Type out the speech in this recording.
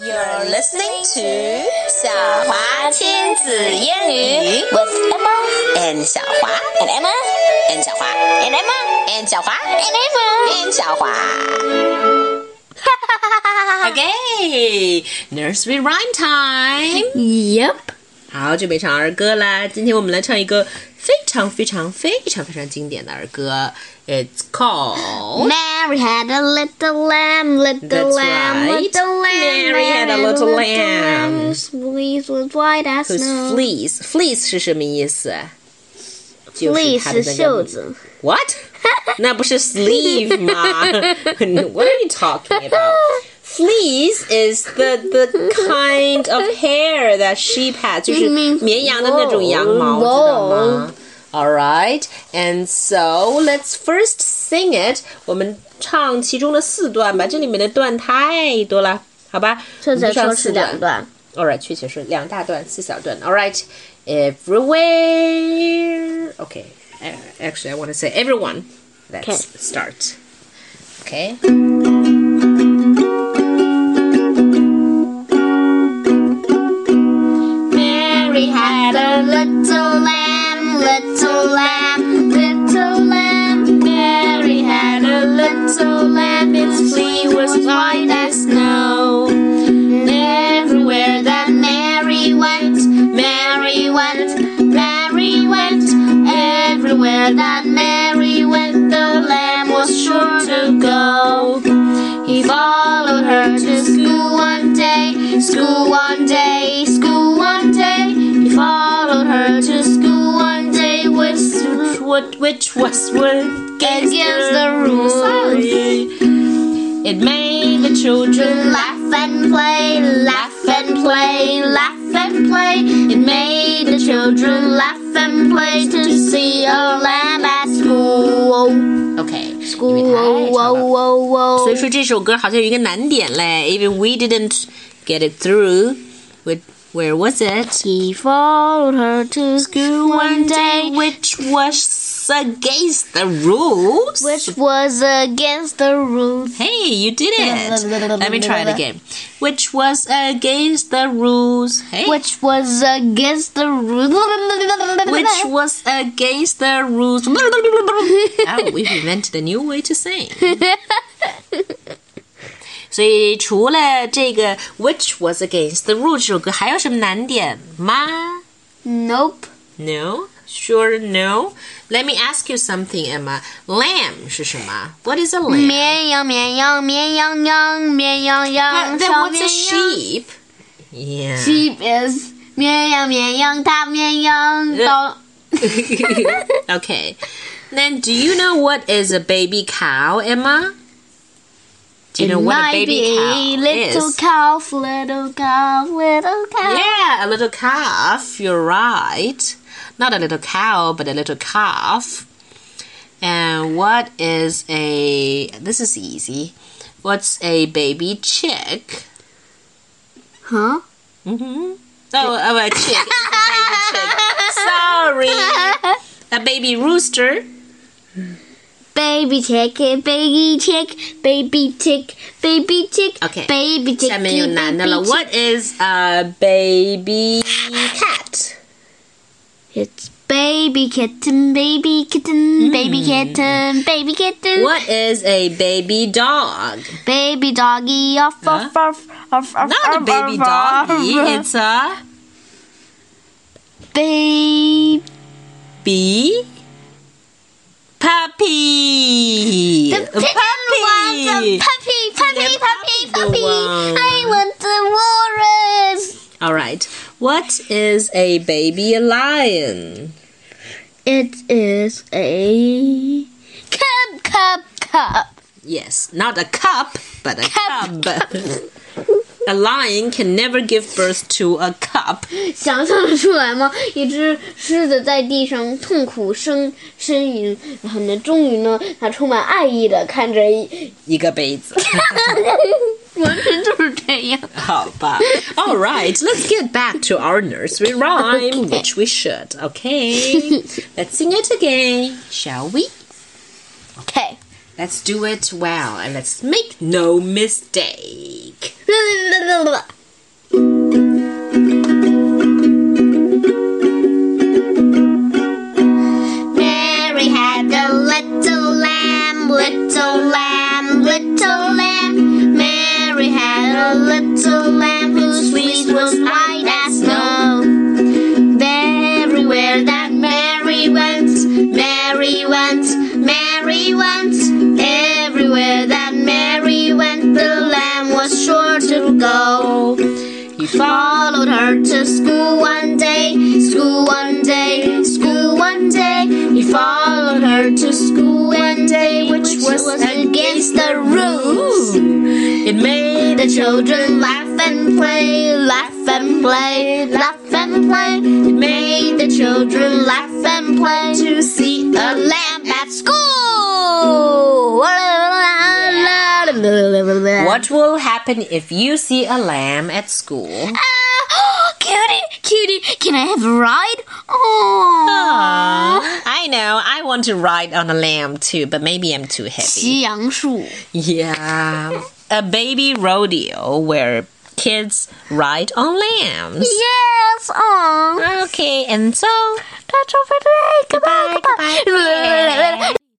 You're listening to 小华亲子英语 with Emma and 小华 And Emma, and 小华 and Emma, and 小华 and Emma. and 小华。Okay, nursery rhyme time. Yep. 好，准备唱儿歌啦！今天我们来唱一个 非常非常非常非常经典的儿歌。It's called Mary had a little lamb, little That's lamb, right. little lamb. Mary had a little lamb. Whose fleece was white as Whose snow. fleece fleece 是什么意思？就是 Fleece 它的是那个袖子。 What？那不是 sleeve 吗？What are you talking about? Fleece is the the kind of hair that sheep has，就是 mean 绵羊的那种羊毛， wool. 知道吗？All right, and so let's first sing it。我们唱其中的四段吧，这里面的段太多了，好吧？这我们就唱才说是四段两。段。 All right，确切是两大段，四小段。All right, everywhere. Okay, uh, actually, I want to say everyone. Let's Okay. start. Okay. Little lamb, its flea was white as snow. Everywhere that Mary went, Mary went, Mary went. Everywhere that Mary What which was against, Against the rules. Sorry. It made the children laugh. laugh and play, laugh and play, laugh and play. It made the children laugh and play to see a lamb at school. Okay. School, 因为太 oh, 长了 oh, oh, oh. 所以说这首歌好像有一个难点嘞，Even we didn't get it through. With where was it? He followed her to school one day, which was against the rules. which was against the rules. Hey, you did it. Let me try it again. Which was against the rules. Hey. Which was against the rules. Which was against the rules. oh, we've invented a new way to sing. 所以除了这个 Which was against the rule 这首歌，还有什么难点吗 Nope. No, sure no. Let me ask you something, Emma. Lamb 是什么？What is a lamb? 绵羊，绵羊，绵羊羊，绵羊羊， But then 小 what's 绵 a 羊。 sheep? Yeah. Sheep is 绵羊，绵羊，大绵羊到。 okay. Then do you know what is a baby cow, Emma? Do you know It what a might baby be cow little is? calf, little calf, little calf. Yeah, a little calf. You're right. Not a little cow, but a little calf. And what is a. This is easy. What's a baby chick? Huh? Mm-hmm. Oh, oh, a chick. It's a baby chick. Sorry. A baby rooster. Baby chick, baby chick, baby chick, baby chick, Okay. baby chick, 下面有难的了。 baby chick. What is a baby cat? It's baby kitten, baby kitten, baby hmm. kitten, baby kitten, What is a baby dog? baby doggy, off, Huh? off, off, off, off, Not a baby off, doggy. off. It's a baby. puppy. The A pig a puppy, puppy, The puppy, puppy puppy. one. I want the walrus. All right. What is a baby lion? It is a cup, cup, cup. Yes, not a cup, but a Cup. cub. a lion can never give birth to a cub. 想象得出来吗？一只狮子在地上痛苦呻呻吟，然后呢，终于呢，它充满爱意的看着一，一个杯子。 完全就是这样。好吧。All right, let's get back to our nursery rhyme, which we should. Okay, let's sing it again, shall we? Okay. Let's do it well and let's make no mistake. Fleece was white as snow. Everywhere that Mary went, Mary went, Mary went. Everywhere that Mary went, the lamb was sure to go. He followed her to school one day, school one day, school one day. He followed her to school one day, which was against the rules. It made the children laugh and play, laugh and play, laugh and play. It made the children laugh and play to see a lamb at school. What will happen if you see a lamb at school? Ah, cutie, cutie, can I have a ride? Oh, I know. I want to ride on a lamb too, but maybe I'm too heavy. 西洋树。 Yeah. A baby rodeo where kids ride on lambs. Yes, oh. Okay, and so That's all for today. Goodbye, Goodbye, goodbye. goodbye.